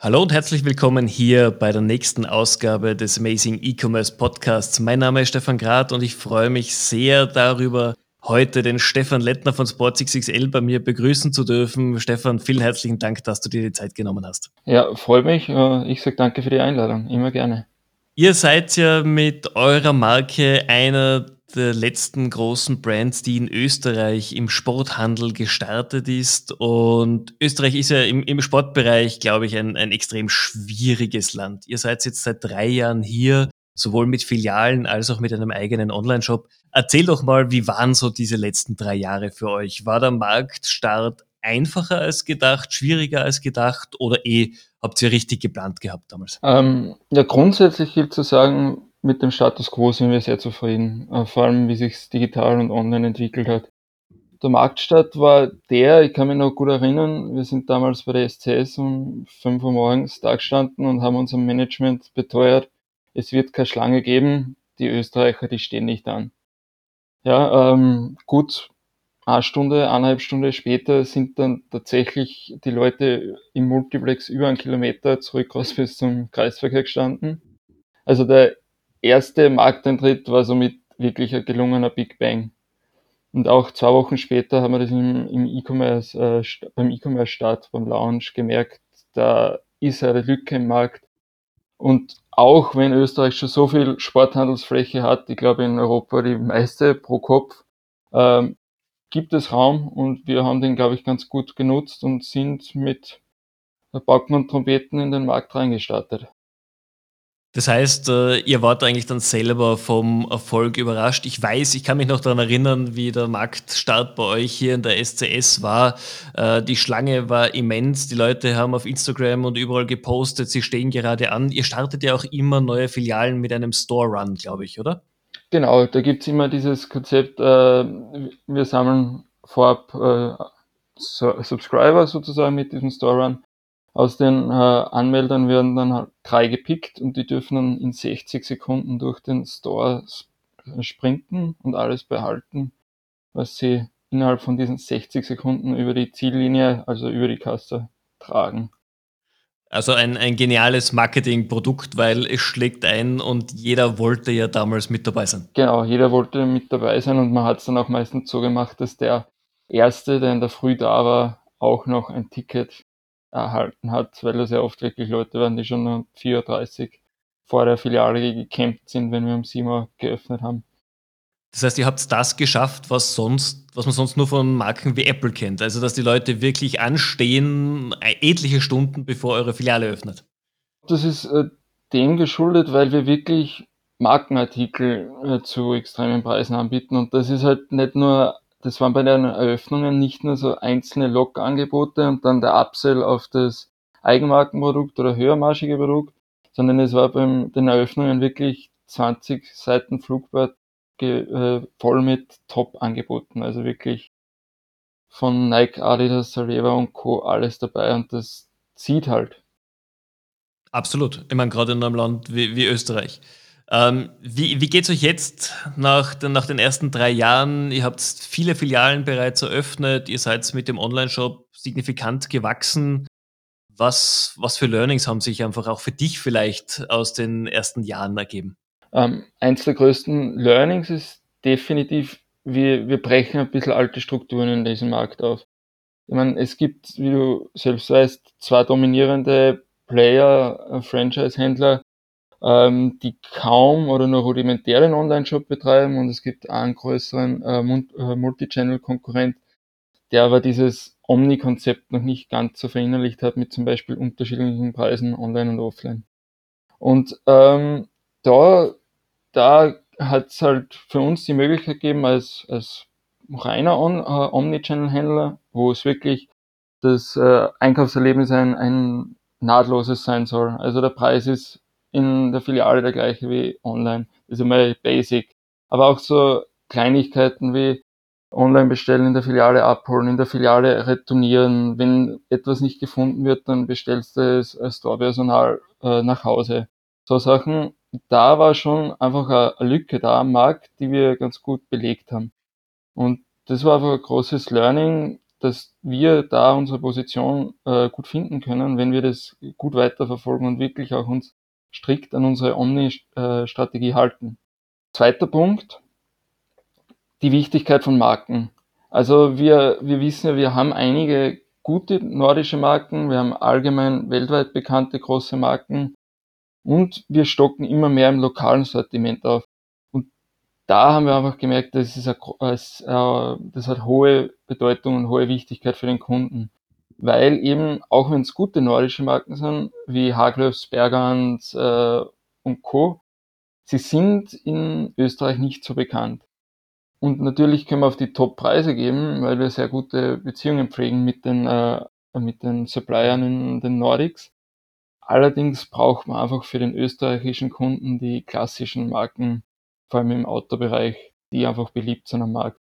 Hallo und herzlich willkommen hier bei der nächsten Ausgabe des Amazing E-Commerce Podcasts. Mein Name ist Stefan Grad und ich freue mich sehr darüber, heute den Stefan Lettner von Sport6XL bei mir begrüßen zu dürfen. Stefan, vielen herzlichen Dank, dass du dir die Zeit genommen hast. Ja, freut mich. Äh, ich sage danke für die Einladung. Immer gerne. Ihr seid ja mit eurer Marke einer der letzten großen Brands, die in Österreich im Sporthandel gestartet ist. Und Österreich ist ja im, im Sportbereich, glaube ich, ein, ein extrem schwieriges Land. Ihr seid jetzt seit drei Jahren hier, sowohl mit Filialen als auch mit einem eigenen Online-Shop. Erzähl doch mal, wie waren so diese letzten drei Jahre für euch? War der Marktstart einfacher als gedacht, schwieriger als gedacht oder eh habt ihr richtig geplant gehabt damals? Ähm, ja, grundsätzlich gilt zu sagen, mit dem Status quo sind wir sehr zufrieden, äh, vor allem wie sich digital und online entwickelt hat. Der Marktstart war der, ich kann mich noch gut erinnern, wir sind damals bei der SCS um 5 Uhr morgens da gestanden und haben unserem Management beteuert, es wird keine Schlange geben, die Österreicher, die stehen nicht an. Ja, ähm, gut, eine Stunde, eineinhalb Stunden später sind dann tatsächlich die Leute im Multiplex über einen Kilometer zurück raus bis zum Kreisverkehr gestanden. Also der erste Markteintritt war somit wirklich ein gelungener Big Bang. Und auch zwei Wochen später haben wir das im, im E-Commerce, äh, beim E-Commerce-Start, beim Launch gemerkt, da ist eine Lücke im Markt. Und auch wenn Österreich schon so viel Sporthandelsfläche hat, ich glaube in Europa die meiste pro Kopf, ähm, gibt es Raum und wir haben den, glaube ich, ganz gut genutzt und sind mit Backen und Trompeten in den Markt reingestartet. Das heißt, äh, ihr wart eigentlich dann selber vom Erfolg überrascht. Ich weiß, ich kann mich noch daran erinnern, wie der Marktstart bei euch hier in der SCS war. Äh, die Schlange war immens. Die Leute haben auf Instagram und überall gepostet, sie stehen gerade an. Ihr startet ja auch immer neue Filialen mit einem Store-Run, glaube ich, oder? Genau, da gibt es immer dieses Konzept, äh, wir sammeln vorab Subscriber sozusagen mit diesem Store-Run aus den äh, Anmeldern werden dann halt drei gepickt und die dürfen dann in 60 Sekunden durch den Store sprinten und alles behalten, was sie innerhalb von diesen 60 Sekunden über die Ziellinie, also über die Kasse, tragen. Also ein, ein geniales Marketingprodukt, weil es schlägt ein und jeder wollte ja damals mit dabei sein. Genau, jeder wollte mit dabei sein und man hat es dann auch meistens so gemacht, dass der Erste, der in der Früh da war, auch noch ein Ticket erhalten hat, weil das ja oft wirklich Leute waren, die schon um 4.30 Uhr vor der Filiale gecampt sind, wenn wir um 7 Uhr geöffnet haben. Das heißt, ihr habt das geschafft, was sonst, was man sonst nur von Marken wie Apple kennt. Also, dass die Leute wirklich anstehen, äh, etliche Stunden bevor eure Filiale öffnet. Das ist äh, dem geschuldet, weil wir wirklich Markenartikel äh, zu extremen Preisen anbieten. Und das ist halt nicht nur das waren bei den Eröffnungen nicht nur so einzelne Log-Angebote und dann der Upsell auf das Eigenmarkenprodukt oder höhermarschige Produkt, sondern es war bei den Eröffnungen wirklich 20 Seiten Flugblatt äh, voll mit Top-Angeboten, also wirklich von Nike, Adidas, Saleva und Co. alles dabei und das zieht halt. Absolut. Ich meine, gerade in einem Land wie, wie Österreich. Ähm, wie wie geht es euch jetzt nach den, nach den ersten drei Jahren? Ihr habt viele Filialen bereits eröffnet, ihr seid mit dem Online-Shop signifikant gewachsen. Was, was für Learnings haben sich einfach auch für dich vielleicht aus den ersten Jahren ergeben? Ähm, eins der größten Learnings ist definitiv, wir, wir brechen ein bisschen alte Strukturen in diesem Markt auf. Ich meine, es gibt, wie du selbst weißt, zwei dominierende Player, äh, Franchise-Händler, ähm, die kaum oder nur rudimentären Online-Shop betreiben und es gibt einen größeren äh, äh, Multi-Channel-Konkurrent, der aber dieses Omni-Konzept noch nicht ganz so verinnerlicht hat mit zum Beispiel unterschiedlichen Preisen online und offline. Und ähm, da, da hat es halt für uns die Möglichkeit gegeben, als, als reiner On, äh, Omnichannel-Händler, wo es wirklich das äh, Einkaufserlebnis ein, ein nahtloses sein soll. Also der Preis ist in der Filiale der gleiche wie online. Das ist einmal basic. Aber auch so Kleinigkeiten wie online bestellen, in der Filiale abholen, in der Filiale retournieren. Wenn etwas nicht gefunden wird, dann bestellst du es als Storepersonal äh, nach Hause. So Sachen, da war schon einfach eine Lücke da am Markt, die wir ganz gut belegt haben. Und das war einfach ein großes Learning, dass wir da unsere Position äh, gut finden können, wenn wir das gut weiterverfolgen und wirklich auch uns strikt an unsere Omni-Strategie halten. Zweiter Punkt, die Wichtigkeit von Marken. Also wir, wir wissen ja, wir haben einige gute nordische Marken, wir haben allgemein weltweit bekannte große Marken und wir stocken immer mehr im lokalen Sortiment auf. Und da haben wir einfach gemerkt, das, ist eine, das hat hohe Bedeutung und hohe Wichtigkeit für den Kunden. Weil eben, auch wenn es gute nordische Marken sind, wie Haglöfs, Bergans äh, und Co., sie sind in Österreich nicht so bekannt. Und natürlich können wir auf die Top-Preise geben, weil wir sehr gute Beziehungen pflegen mit den, äh, mit den Suppliern in den Nordics. Allerdings braucht man einfach für den österreichischen Kunden die klassischen Marken, vor allem im Autobereich, die einfach beliebt sind am Markt.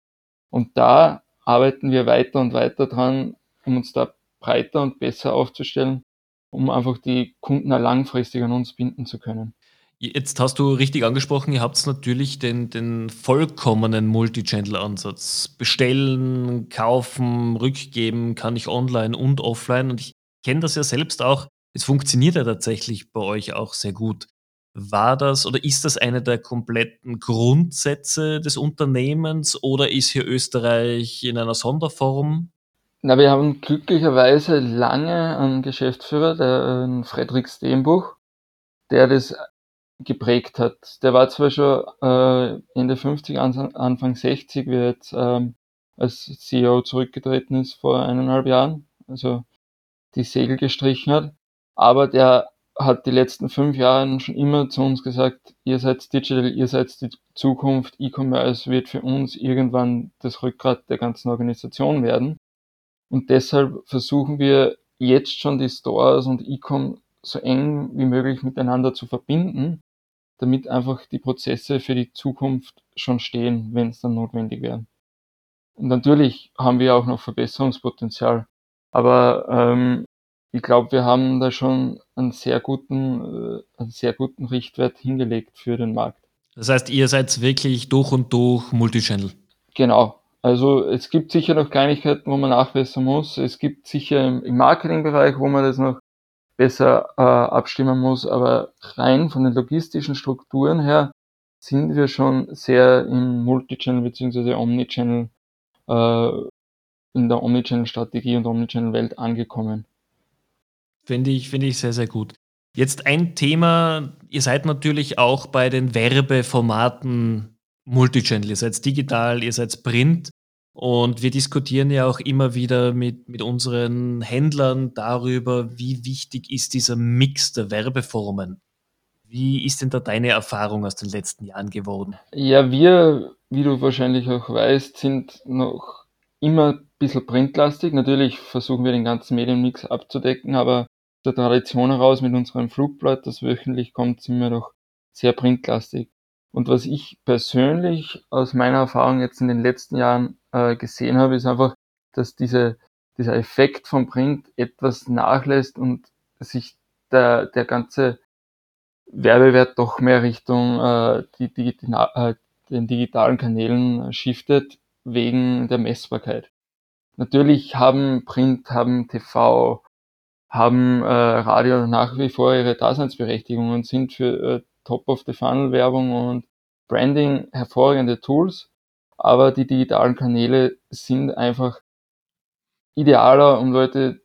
Und da arbeiten wir weiter und weiter dran, um uns da breiter und besser aufzustellen, um einfach die Kunden langfristig an uns binden zu können. Jetzt hast du richtig angesprochen, ihr habt natürlich den, den vollkommenen Multichannel-Ansatz. Bestellen, kaufen, rückgeben kann ich online und offline. Und ich kenne das ja selbst auch. Es funktioniert ja tatsächlich bei euch auch sehr gut. War das oder ist das eine der kompletten Grundsätze des Unternehmens oder ist hier Österreich in einer Sonderform? Na, wir haben glücklicherweise lange einen Geschäftsführer, der äh, Frederik Steenbuch, der das geprägt hat. Der war zwar schon äh, Ende 50, Anfang 60, wie er jetzt ähm, als CEO zurückgetreten ist vor eineinhalb Jahren, also die Segel gestrichen hat, aber der hat die letzten fünf Jahre schon immer zu uns gesagt, ihr seid digital, ihr seid die Zukunft, E-Commerce wird für uns irgendwann das Rückgrat der ganzen Organisation werden. Und deshalb versuchen wir jetzt schon die Stores und E-Com so eng wie möglich miteinander zu verbinden, damit einfach die Prozesse für die Zukunft schon stehen, wenn es dann notwendig wäre. Und natürlich haben wir auch noch Verbesserungspotenzial. Aber ähm, ich glaube, wir haben da schon einen sehr guten, äh, einen sehr guten Richtwert hingelegt für den Markt. Das heißt, ihr seid wirklich durch und durch Multichannel. Genau. Also es gibt sicher noch Kleinigkeiten, wo man nachbessern muss. Es gibt sicher im Marketingbereich, wo man das noch besser äh, abstimmen muss. Aber rein von den logistischen Strukturen her sind wir schon sehr im Multichannel bzw. Omnichannel, äh, in der Omnichannel-Strategie und Omnichannel-Welt angekommen. Finde ich, finde ich sehr, sehr gut. Jetzt ein Thema, ihr seid natürlich auch bei den Werbeformaten Multichannel. Ihr seid digital, ihr seid Print. Und wir diskutieren ja auch immer wieder mit, mit unseren Händlern darüber, wie wichtig ist dieser Mix der Werbeformen. Wie ist denn da deine Erfahrung aus den letzten Jahren geworden? Ja, wir, wie du wahrscheinlich auch weißt, sind noch immer ein bisschen printlastig. Natürlich versuchen wir den ganzen Medienmix abzudecken, aber der Tradition heraus mit unserem Flugblatt, das wöchentlich kommt, sind wir noch sehr printlastig. Und was ich persönlich aus meiner Erfahrung jetzt in den letzten Jahren äh, gesehen habe, ist einfach, dass diese, dieser Effekt vom Print etwas nachlässt und sich der, der ganze Werbewert doch mehr Richtung äh, die, die, die, äh, den digitalen Kanälen shiftet, wegen der Messbarkeit. Natürlich haben Print, haben TV, haben äh, Radio nach wie vor ihre Daseinsberechtigung und sind für äh, Top-of-the-Funnel-Werbung und Branding hervorragende Tools, aber die digitalen Kanäle sind einfach idealer, um Leute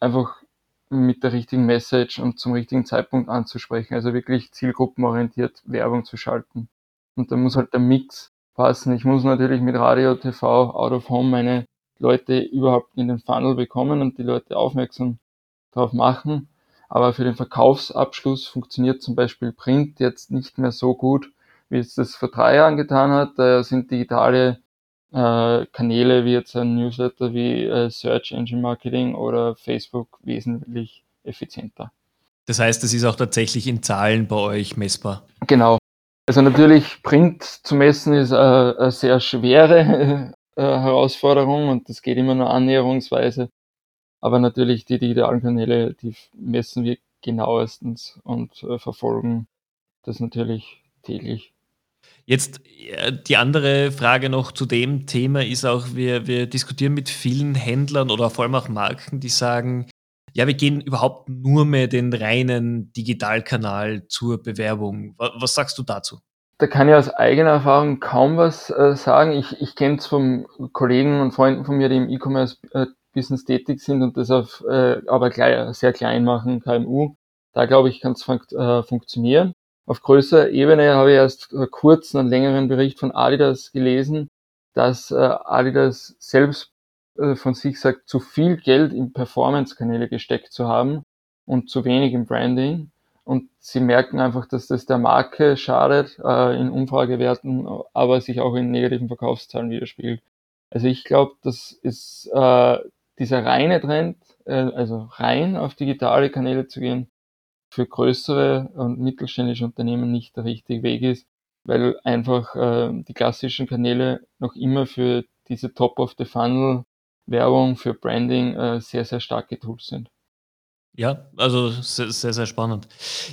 einfach mit der richtigen Message und zum richtigen Zeitpunkt anzusprechen, also wirklich zielgruppenorientiert Werbung zu schalten. Und da muss halt der Mix passen. Ich muss natürlich mit Radio, TV, Out of Home meine Leute überhaupt in den Funnel bekommen und die Leute aufmerksam drauf machen. Aber für den Verkaufsabschluss funktioniert zum Beispiel Print jetzt nicht mehr so gut, wie es das vor drei Jahren getan hat. Da sind digitale äh, Kanäle wie jetzt ein Newsletter wie äh, Search Engine Marketing oder Facebook wesentlich effizienter. Das heißt, es ist auch tatsächlich in Zahlen bei euch messbar. Genau. Also natürlich Print zu messen ist äh, eine sehr schwere Herausforderung und das geht immer nur annäherungsweise. Aber natürlich die digitalen Kanäle, die messen wir genauestens und verfolgen das natürlich täglich. Jetzt äh, die andere Frage noch zu dem Thema ist auch, wir, wir diskutieren mit vielen Händlern oder vor allem auch Marken, die sagen, ja, wir gehen überhaupt nur mehr den reinen Digitalkanal zur Bewerbung. Was, sagst du dazu? Da kann ich aus eigener Erfahrung kaum was äh, sagen. Ich, ich kenne es von Kollegen und Freunden von mir, die im E-Commerce-Business tätig sind und das auf, äh, aber gleich, sehr klein machen, KMU. Da glaube ich, kann es fun äh, funktionieren. Auf größerer Ebene habe ich erst äh, kurz einen längeren Bericht von Adidas gelesen, dass äh, Adidas selbst äh, von sich sagt, zu viel Geld in Performance-Kanäle gesteckt zu haben und zu wenig im Branding. Und sie merken einfach, dass das der Marke schadet äh, in Umfragewerten, aber sich auch in negativen Verkaufszahlen widerspiegelt. Also ich glaube, das ist äh, dieser reine Trend, äh, also rein auf digitale Kanäle zu gehen, für größere und mittelständische Unternehmen nicht der richtige Weg ist, weil einfach äh, die klassischen Kanäle noch immer für diese Top of the Funnel Werbung, für Branding äh, sehr, sehr starke Tools sind. Ja, also sehr, sehr spannend.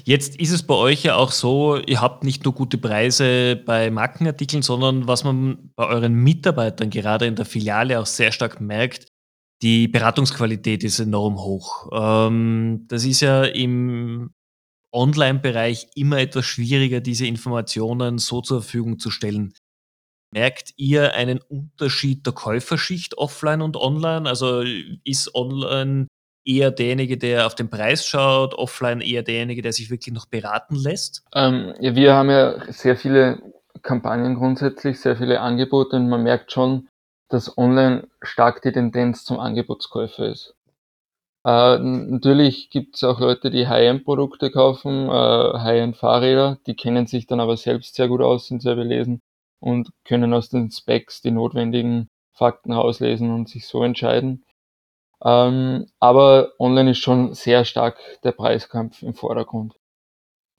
Jetzt ist es bei euch ja auch so, ihr habt nicht nur gute Preise bei Markenartikeln, sondern was man bei euren Mitarbeitern gerade in der Filiale auch sehr stark merkt, die Beratungsqualität ist enorm hoch. Ähm, das ist ja im Online-Bereich immer etwas schwieriger, diese Informationen so zur Verfügung zu stellen. Merkt ihr einen Unterschied der Käuferschicht offline und online? Also ist online eher derjenige, der auf den Preis schaut, offline eher derjenige, der sich wirklich noch beraten lässt? Ähm, ja, wir haben ja sehr viele Kampagnen grundsätzlich, sehr viele Angebote und man merkt schon, dass online stark die Tendenz zum Angebotskäufer ist. Äh, natürlich gibt es auch Leute, die High-End-Produkte kaufen, äh, High-End-Fahrräder, die kennen sich dann aber selbst sehr gut aus, sind sehr belesen und können aus den Specs die notwendigen Fakten rauslesen und sich so entscheiden. Ähm, aber online ist schon sehr stark der Preiskampf im Vordergrund.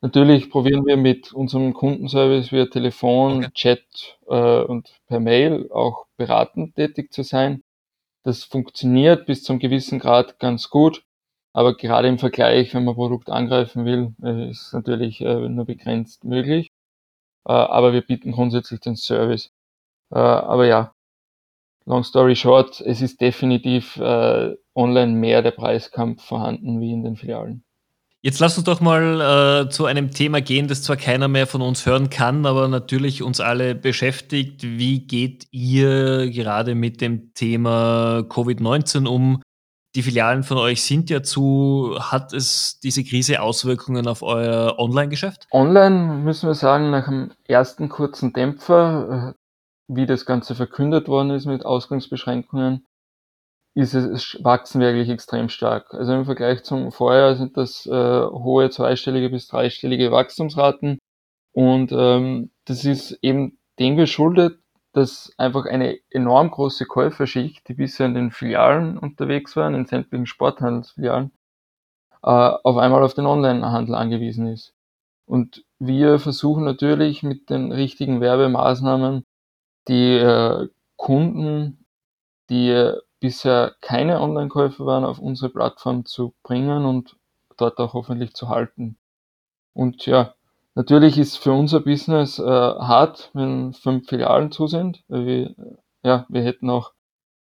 Natürlich probieren wir mit unserem Kundenservice via Telefon, okay. Chat äh, und per Mail auch beratend tätig zu sein. Das funktioniert bis zum gewissen Grad ganz gut, aber gerade im Vergleich, wenn man Produkt angreifen will, äh, ist natürlich äh, nur begrenzt möglich. Äh, aber wir bieten grundsätzlich den Service. Äh, aber ja, long story short, es ist definitiv äh, online mehr der Preiskampf vorhanden wie in den Filialen. Jetzt lass uns doch mal äh, zu einem Thema gehen, das zwar keiner mehr von uns hören kann, aber natürlich uns alle beschäftigt. Wie geht ihr gerade mit dem Thema Covid-19 um? Die Filialen von euch sind ja zu. Hat es diese Krise Auswirkungen auf euer Online-Geschäft? Online müssen wir sagen, nach dem ersten kurzen Dämpfer, äh, wie das Ganze verkündet worden ist mit Ausgangsbeschränkungen, ist es, wachsen wirklich extrem stark. Also im Vergleich zum Vorjahr sind das äh, hohe zweistellige bis dreistellige Wachstumsraten. Und ähm, das ist eben dem geschuldet, dass einfach eine enorm große Käuferschicht, die bisher in den Filialen unterwegs waren, in sämtlichen Sporthandelsfilialen, äh, auf einmal auf den Onlinehandel angewiesen ist. Und wir versuchen natürlich mit den richtigen Werbemaßnahmen die äh, Kunden, die bisher keine Online-Käufer waren, auf unsere Plattform zu bringen und dort auch hoffentlich zu halten. Und ja, Natürlich ist für unser Business äh, hart, wenn fünf Filialen zu sind. Wir, ja, wir hätten auch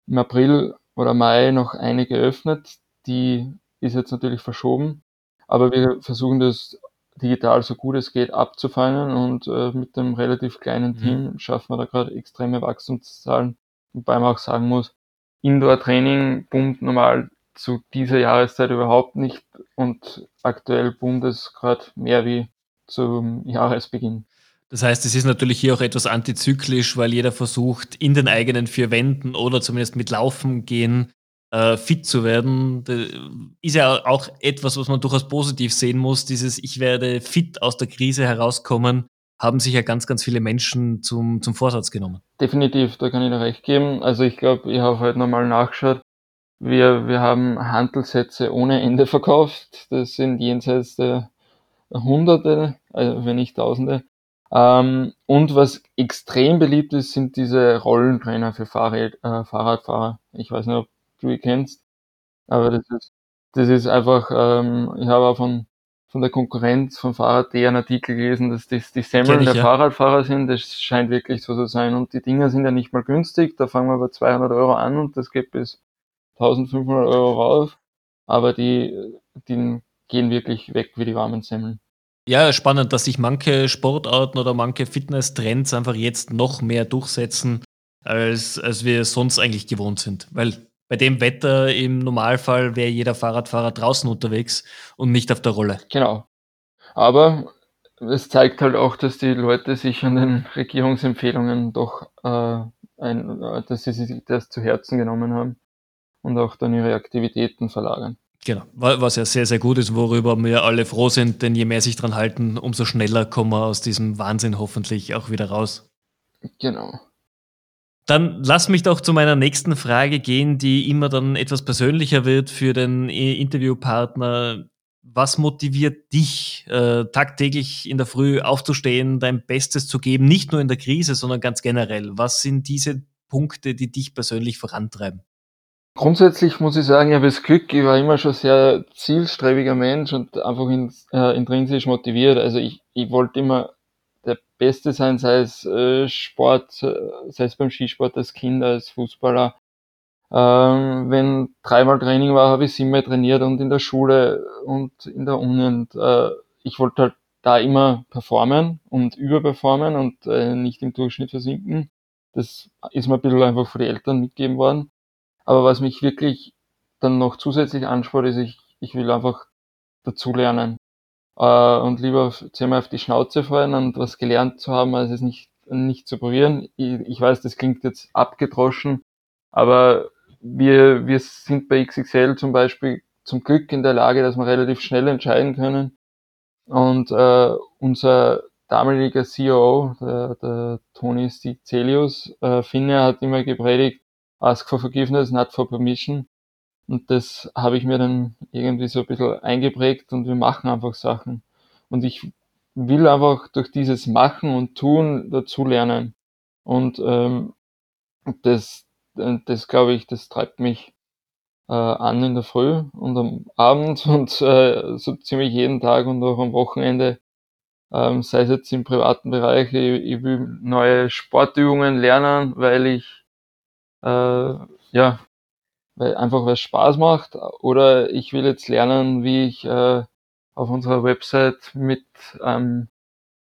im April oder Mai noch eine geöffnet. Die ist jetzt natürlich verschoben. Aber wir versuchen das digital so gut es geht abzufangen und äh, mit dem relativ kleinen mhm. Team schaffen wir da gerade extreme Wachstumszahlen. Wobei man auch sagen muss, Indoor-Training boomt normal zu dieser Jahreszeit überhaupt nicht und aktuell boomt es gerade mehr wie zum Jahresbeginn. Das heißt, es ist natürlich hier auch etwas antizyklisch, weil jeder versucht, in den eigenen vier Wänden oder zumindest mit Laufen gehen, äh, fit zu werden. Das ist ja auch etwas, was man durchaus positiv sehen muss. Dieses Ich werde fit aus der Krise herauskommen, haben sich ja ganz, ganz viele Menschen zum, zum Vorsatz genommen. Definitiv, da kann ich dir recht geben. Also ich glaube, ich habe heute nochmal nachgeschaut. Wir, wir haben Handelssätze ohne Ende verkauft. Das sind jenseits der Hunderte, also wenn nicht Tausende. Ähm, und was extrem beliebt ist, sind diese Rollentrainer für Fahrrad, äh, Fahrradfahrer. Ich weiß nicht, ob du die kennst, aber das ist, das ist einfach, ähm, ich habe auch von von der Konkurrenz von Fahrrad.de einen Artikel gelesen, dass das die Semmeln ich, der ja. Fahrradfahrer sind. Das scheint wirklich so zu sein. Und die Dinger sind ja nicht mal günstig. Da fangen wir bei 200 Euro an und das geht bis 1500 Euro rauf. Aber die, die gehen wirklich weg wie die warmen Semmeln. Ja, spannend, dass sich manche Sportarten oder manche Fitness-Trends einfach jetzt noch mehr durchsetzen, als, als wir sonst eigentlich gewohnt sind. Weil bei dem Wetter im Normalfall wäre jeder Fahrradfahrer draußen unterwegs und nicht auf der Rolle. Genau. Aber es zeigt halt auch, dass die Leute sich an den Regierungsempfehlungen doch, äh, ein, dass sie sich das zu Herzen genommen haben und auch dann ihre Aktivitäten verlagern. Genau, was ja sehr, sehr gut ist, worüber wir alle froh sind, denn je mehr sich dran halten, umso schneller kommen wir aus diesem Wahnsinn hoffentlich auch wieder raus. Genau. Dann lass mich doch zu meiner nächsten Frage gehen, die immer dann etwas persönlicher wird für den Interviewpartner. Was motiviert dich, äh, tagtäglich in der Früh aufzustehen, dein Bestes zu geben, nicht nur in der Krise, sondern ganz generell? Was sind diese Punkte, die dich persönlich vorantreiben? Grundsätzlich muss ich sagen, ich habe das Glück, ich war immer schon sehr zielstrebiger Mensch und einfach in, äh, intrinsisch motiviert. Also ich, ich wollte immer Beste sein, sei es äh, Sport, sei es beim Skisport als Kind, als Fußballer. Ähm, wenn dreimal Training war, habe ich siebenmal trainiert und in der Schule und in der Uni. Und äh, ich wollte halt da immer performen und überperformen und äh, nicht im Durchschnitt versinken. Das ist mir ein bisschen einfach von den Eltern mitgegeben worden. Aber was mich wirklich dann noch zusätzlich anspart, ist, ich, ich will einfach dazulernen. Äh, und lieber zehnmal auf die Schnauze fallen und was gelernt zu haben, als es nicht, nicht zu probieren. Ich, ich weiß, das klingt jetzt abgedroschen, aber wir, wir sind bei XXL zum Beispiel zum Glück in der Lage, dass wir relativ schnell entscheiden können. Und äh, unser damaliger CEO, der, der Tony Celius, äh, Finne, hat immer gepredigt, ask for forgiveness, not for permission. Und das habe ich mir dann irgendwie so ein bisschen eingeprägt und wir machen einfach Sachen. Und ich will einfach durch dieses Machen und Tun dazu lernen. Und ähm, das, das glaube ich, das treibt mich äh, an in der Früh und am Abend und äh, so ziemlich jeden Tag und auch am Wochenende, ähm, sei es jetzt im privaten Bereich, ich, ich will neue Sportübungen lernen, weil ich äh, ja, weil einfach weil es Spaß macht. Oder ich will jetzt lernen, wie ich äh, auf unserer Website mit ähm,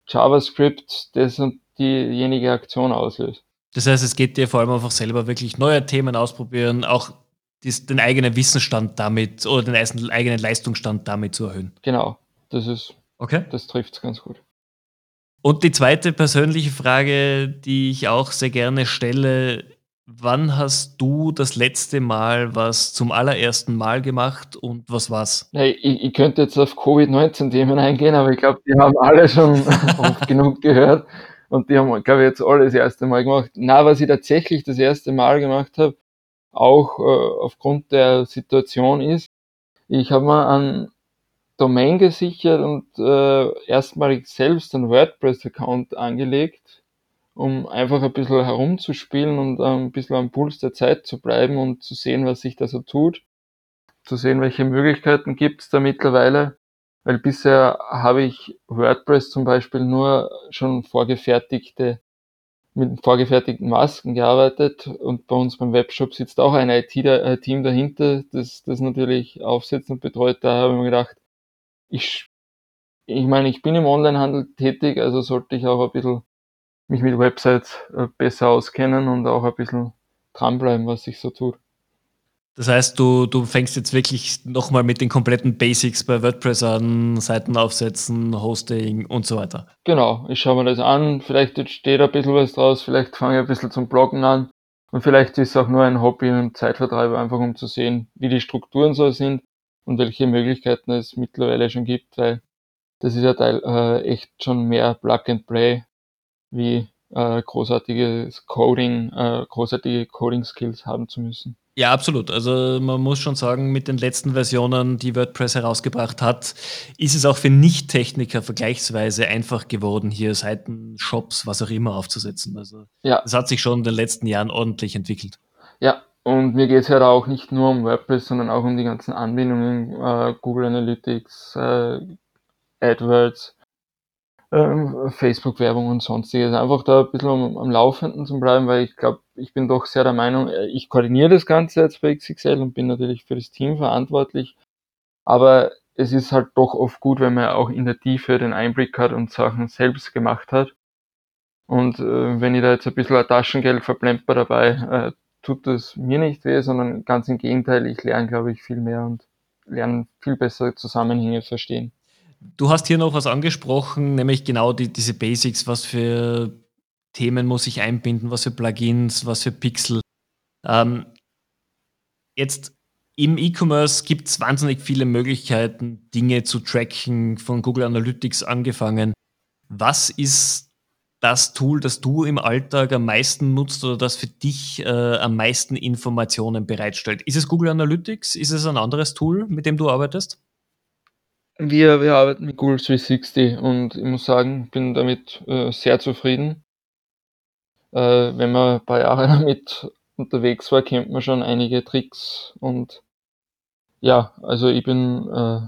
JavaScript das und diejenige Aktion auslöse. Das heißt, es geht dir vor allem einfach selber wirklich neue Themen ausprobieren, auch dies, den eigenen Wissensstand damit oder den eigenen Leistungsstand damit zu erhöhen. Genau, das ist, okay. das trifft es ganz gut. Und die zweite persönliche Frage, die ich auch sehr gerne stelle, Wann hast du das letzte Mal was zum allerersten Mal gemacht und was war's? Hey, ich, ich könnte jetzt auf Covid-19-Themen eingehen, aber ich glaube, die haben alle schon genug gehört und die haben, glaube ich, jetzt alle das erste Mal gemacht. Na, was ich tatsächlich das erste Mal gemacht habe, auch äh, aufgrund der Situation ist, ich habe mir ein Domain gesichert und äh, erstmalig selbst einen WordPress-Account angelegt um einfach ein bisschen herumzuspielen und ein bisschen am Puls der Zeit zu bleiben und zu sehen, was sich da so tut, zu sehen, welche Möglichkeiten gibt es da mittlerweile. Weil bisher habe ich WordPress zum Beispiel nur schon vorgefertigte, mit vorgefertigten Masken gearbeitet und bei uns beim Webshop sitzt auch ein IT-Team dahinter, das das natürlich aufsetzt und betreut. Da habe ich mir gedacht, ich, ich meine, ich bin im Onlinehandel tätig, also sollte ich auch ein bisschen mich mit Websites äh, besser auskennen und auch ein bisschen dranbleiben, was sich so tut. Das heißt, du, du fängst jetzt wirklich nochmal mit den kompletten Basics bei WordPress an, Seiten aufsetzen, Hosting und so weiter. Genau, ich schaue mir das an, vielleicht steht ein bisschen was draus, vielleicht fange ich ein bisschen zum Bloggen an und vielleicht ist es auch nur ein Hobby und Zeitvertreib, einfach um zu sehen, wie die Strukturen so sind und welche Möglichkeiten es mittlerweile schon gibt, weil das ist ja Teil, äh, echt schon mehr Plug and Play wie äh, großartiges Coding, äh, großartige Coding-Skills haben zu müssen. Ja, absolut. Also man muss schon sagen, mit den letzten Versionen, die WordPress herausgebracht hat, ist es auch für Nicht-Techniker vergleichsweise einfach geworden, hier Seiten, Shops, was auch immer aufzusetzen. Also ja. das hat sich schon in den letzten Jahren ordentlich entwickelt. Ja, und mir geht es halt auch nicht nur um WordPress, sondern auch um die ganzen Anbindungen, äh, Google Analytics, äh, AdWords, Facebook-Werbung und sonstiges. Einfach da ein bisschen am, am Laufenden zu bleiben, weil ich glaube, ich bin doch sehr der Meinung, äh, ich koordiniere das Ganze jetzt bei XXL und bin natürlich für das Team verantwortlich. Aber es ist halt doch oft gut, wenn man auch in der Tiefe den Einblick hat und Sachen selbst gemacht hat. Und äh, wenn ich da jetzt ein bisschen Taschengeld verplemper dabei, äh, tut das mir nicht weh, sondern ganz im Gegenteil, ich lerne, glaube ich, viel mehr und lerne viel besser Zusammenhänge verstehen. Du hast hier noch was angesprochen, nämlich genau die, diese Basics, was für Themen muss ich einbinden, was für Plugins, was für Pixel. Ähm, jetzt im E-Commerce gibt es wahnsinnig viele Möglichkeiten, Dinge zu tracken, von Google Analytics angefangen. Was ist das Tool, das du im Alltag am meisten nutzt oder das für dich äh, am meisten Informationen bereitstellt? Ist es Google Analytics? Ist es ein anderes Tool, mit dem du arbeitest? Wir, wir arbeiten mit Google 360 und ich muss sagen, bin damit äh, sehr zufrieden. Äh, wenn man ein paar Jahre damit unterwegs war, kennt man schon einige Tricks und ja, also ich bin äh,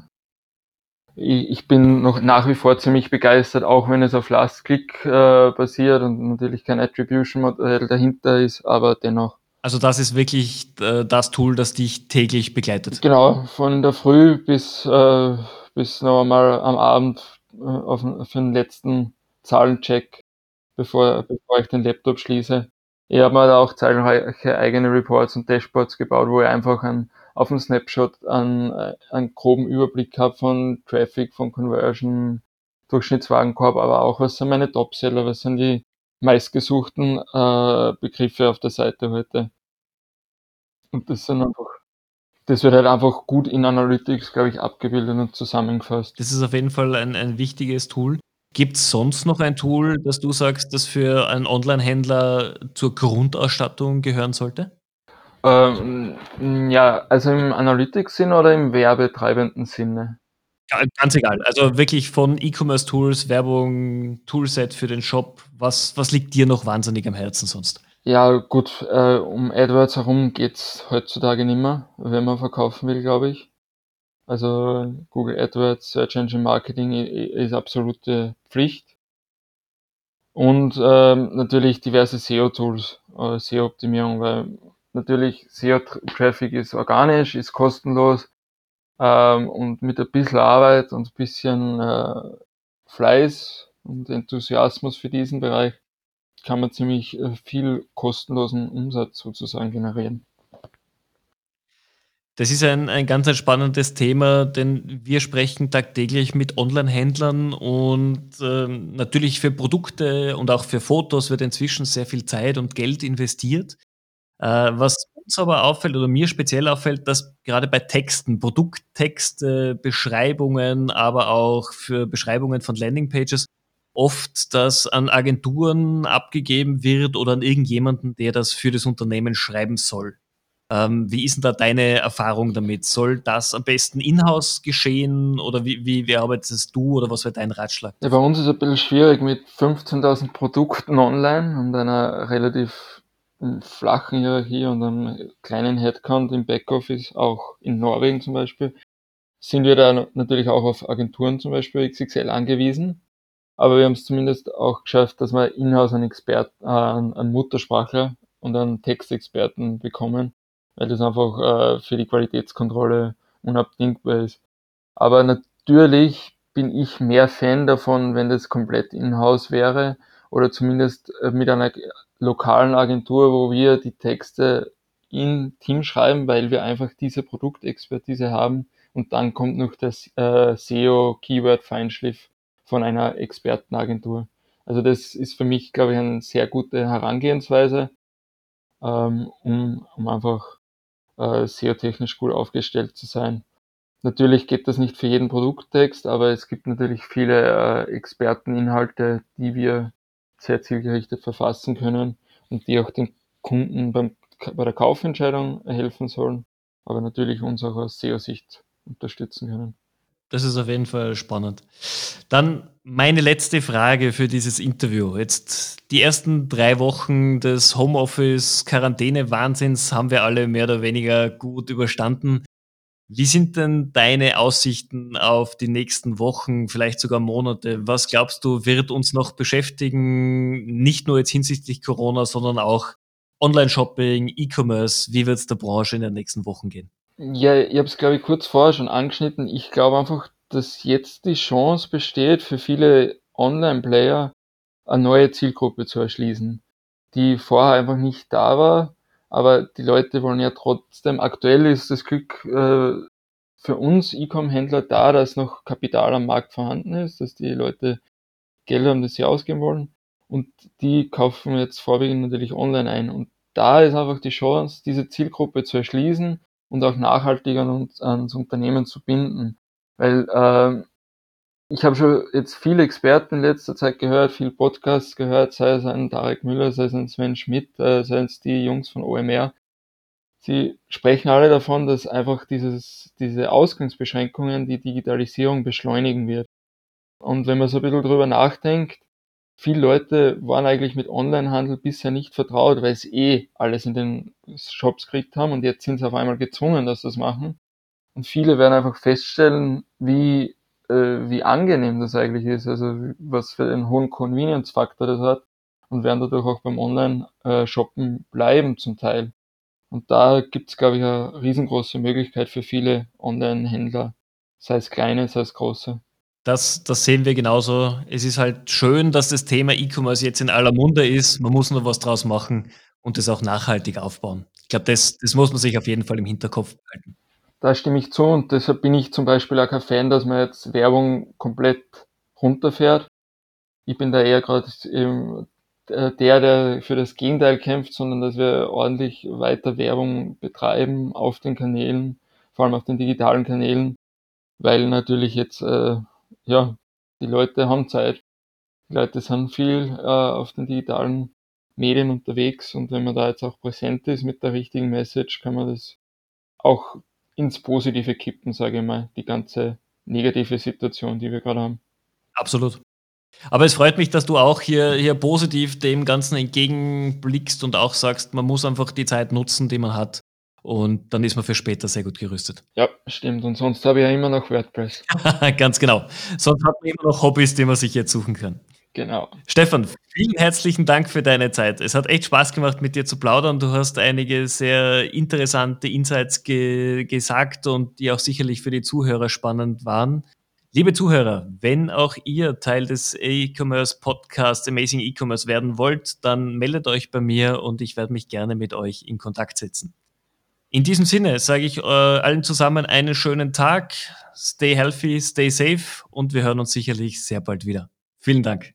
ich, ich bin noch nach wie vor ziemlich begeistert, auch wenn es auf Last Click äh, basiert und natürlich kein Attribution-Modell dahinter ist, aber dennoch. Also das ist wirklich äh, das Tool, das dich täglich begleitet. Genau, von der Früh bis, äh, bis noch einmal am Abend äh, auf, für den letzten Zahlencheck, bevor, bevor ich den Laptop schließe. Ich habe mir da auch zahlreiche eigene Reports und Dashboards gebaut, wo ich einfach an auf dem Snapshot einen, einen groben Überblick habe von Traffic, von Conversion, Durchschnittswagenkorb, aber auch was sind meine Topseller, was sind die meistgesuchten äh, Begriffe auf der Seite heute. Und das sind einfach, das wird halt einfach gut in Analytics, glaube ich, abgebildet und zusammengefasst. Das ist auf jeden Fall ein, ein wichtiges Tool. Gibt es sonst noch ein Tool, das du sagst, das für einen Online-Händler zur Grundausstattung gehören sollte? Ähm, ja, also im Analytics-Sinne oder im werbetreibenden Sinne? Ja, ganz egal. Also wirklich von E-Commerce-Tools, Werbung, Toolset für den Shop. Was, was liegt dir noch wahnsinnig am Herzen sonst? Ja, gut, äh, um AdWords herum geht's heutzutage nicht mehr, wenn man verkaufen will, glaube ich. Also Google AdWords, Search Engine Marketing ist absolute Pflicht. Und ähm, natürlich diverse SEO-Tools, äh, SEO-Optimierung, weil Natürlich, SEO-Traffic ist organisch, ist kostenlos ähm, und mit ein bisschen Arbeit und ein bisschen äh, Fleiß und Enthusiasmus für diesen Bereich kann man ziemlich äh, viel kostenlosen Umsatz sozusagen generieren. Das ist ein, ein ganz ein spannendes Thema, denn wir sprechen tagtäglich mit Online-Händlern und äh, natürlich für Produkte und auch für Fotos wird inzwischen sehr viel Zeit und Geld investiert. Äh, was uns aber auffällt oder mir speziell auffällt, dass gerade bei Texten, Produkttexte, Beschreibungen, aber auch für Beschreibungen von Landingpages oft das an Agenturen abgegeben wird oder an irgendjemanden, der das für das Unternehmen schreiben soll. Ähm, wie ist denn da deine Erfahrung damit? Soll das am besten in-house geschehen oder wie, wie, wie arbeitest du oder was wäre dein Ratschlag? Ja, bei uns ist es ein bisschen schwierig mit 15.000 Produkten online und einer relativ flachen Hierarchie und einem kleinen Headcount im Backoffice, auch in Norwegen zum Beispiel, sind wir da natürlich auch auf Agenturen, zum Beispiel XXL, angewiesen. Aber wir haben es zumindest auch geschafft, dass wir in-house einen Experten, äh, einen Muttersprachler und einen Textexperten bekommen, weil das einfach äh, für die Qualitätskontrolle unabdingbar ist. Aber natürlich bin ich mehr Fan davon, wenn das komplett in-house wäre oder zumindest äh, mit einer lokalen Agentur, wo wir die Texte in Team schreiben, weil wir einfach diese Produktexpertise haben und dann kommt noch das äh, SEO Keyword Feinschliff von einer Expertenagentur. Also das ist für mich, glaube ich, eine sehr gute Herangehensweise, ähm, um, um einfach äh, SEO-technisch gut aufgestellt zu sein. Natürlich geht das nicht für jeden Produkttext, aber es gibt natürlich viele äh, Experteninhalte, die wir sehr zielgerichtet verfassen können und die auch den Kunden beim, bei der Kaufentscheidung helfen sollen, aber natürlich uns auch aus SEO-Sicht unterstützen können. Das ist auf jeden Fall spannend. Dann meine letzte Frage für dieses Interview. Jetzt die ersten drei Wochen des Homeoffice-Quarantäne-Wahnsinns haben wir alle mehr oder weniger gut überstanden. Wie sind denn deine Aussichten auf die nächsten Wochen, vielleicht sogar Monate? Was glaubst du, wird uns noch beschäftigen? Nicht nur jetzt hinsichtlich Corona, sondern auch Online-Shopping, E-Commerce. Wie wird es der Branche in den nächsten Wochen gehen? Ja, ich habe es, glaube ich, kurz vorher schon angeschnitten. Ich glaube einfach, dass jetzt die Chance besteht, für viele Online-Player eine neue Zielgruppe zu erschließen, die vorher einfach nicht da war. Aber die Leute wollen ja trotzdem, aktuell ist das Glück äh, für uns E-Com-Händler da, dass noch Kapital am Markt vorhanden ist, dass die Leute Geld haben, das sie ausgeben wollen. Und die kaufen jetzt vorwiegend natürlich online ein. Und da ist einfach die Chance, diese Zielgruppe zu erschließen und auch nachhaltig an ans Unternehmen zu binden. Weil äh, ich habe schon jetzt viele Experten in letzter Zeit gehört, viel Podcasts gehört, sei es ein Tarek Müller, sei es ein Sven Schmidt, äh, sei es die Jungs von OMR. Sie sprechen alle davon, dass einfach dieses, diese Ausgangsbeschränkungen die Digitalisierung beschleunigen wird. Und wenn man so ein bisschen drüber nachdenkt, viele Leute waren eigentlich mit Onlinehandel bisher nicht vertraut, weil sie eh alles in den Shops gekriegt haben und jetzt sind sie auf einmal gezwungen, dass sie das machen. Und viele werden einfach feststellen, wie, äh, wie angenehm das eigentlich ist, also was für einen hohen Convenience-Faktor das hat und werden dadurch auch beim Online-Shoppen bleiben zum Teil. Und da gibt es, glaube ich, eine riesengroße Möglichkeit für viele Online-Händler, sei es kleine, sei es große. Das, das sehen wir genauso. Es ist halt schön, dass das Thema E-Commerce jetzt in aller Munde ist. Man muss nur was draus machen und das auch nachhaltig aufbauen. Ich glaube, das, das muss man sich auf jeden Fall im Hinterkopf behalten. Da stimme ich zu und deshalb bin ich zum Beispiel auch kein Fan, dass man jetzt Werbung komplett runterfährt. Ich bin da eher gerade der, der für das Gegenteil kämpft, sondern dass wir ordentlich weiter Werbung betreiben auf den Kanälen, vor allem auf den digitalen Kanälen, weil natürlich jetzt äh, ja, die Leute haben Zeit. Die Leute sind viel äh, auf den digitalen Medien unterwegs und wenn man da jetzt auch präsent ist mit der richtigen Message, kann man das auch ins Positive kippen, sage ich mal, die ganze negative Situation, die wir gerade haben. Absolut. Aber es freut mich, dass du auch hier, hier positiv dem Ganzen entgegenblickst und auch sagst, man muss einfach die Zeit nutzen, die man hat, und dann ist man für später sehr gut gerüstet. Ja, stimmt. Und sonst habe ich ja immer noch WordPress. Ganz genau. Sonst hat man immer noch Hobbys, die man sich jetzt suchen kann. Genau. Stefan, vielen herzlichen Dank für deine Zeit. Es hat echt Spaß gemacht, mit dir zu plaudern. Du hast einige sehr interessante Insights ge gesagt und die auch sicherlich für die Zuhörer spannend waren. Liebe Zuhörer, wenn auch ihr Teil des E-Commerce Podcasts Amazing E-Commerce werden wollt, dann meldet euch bei mir und ich werde mich gerne mit euch in Kontakt setzen. In diesem Sinne sage ich äh, allen zusammen einen schönen Tag. Stay healthy, stay safe und wir hören uns sicherlich sehr bald wieder. Vielen Dank.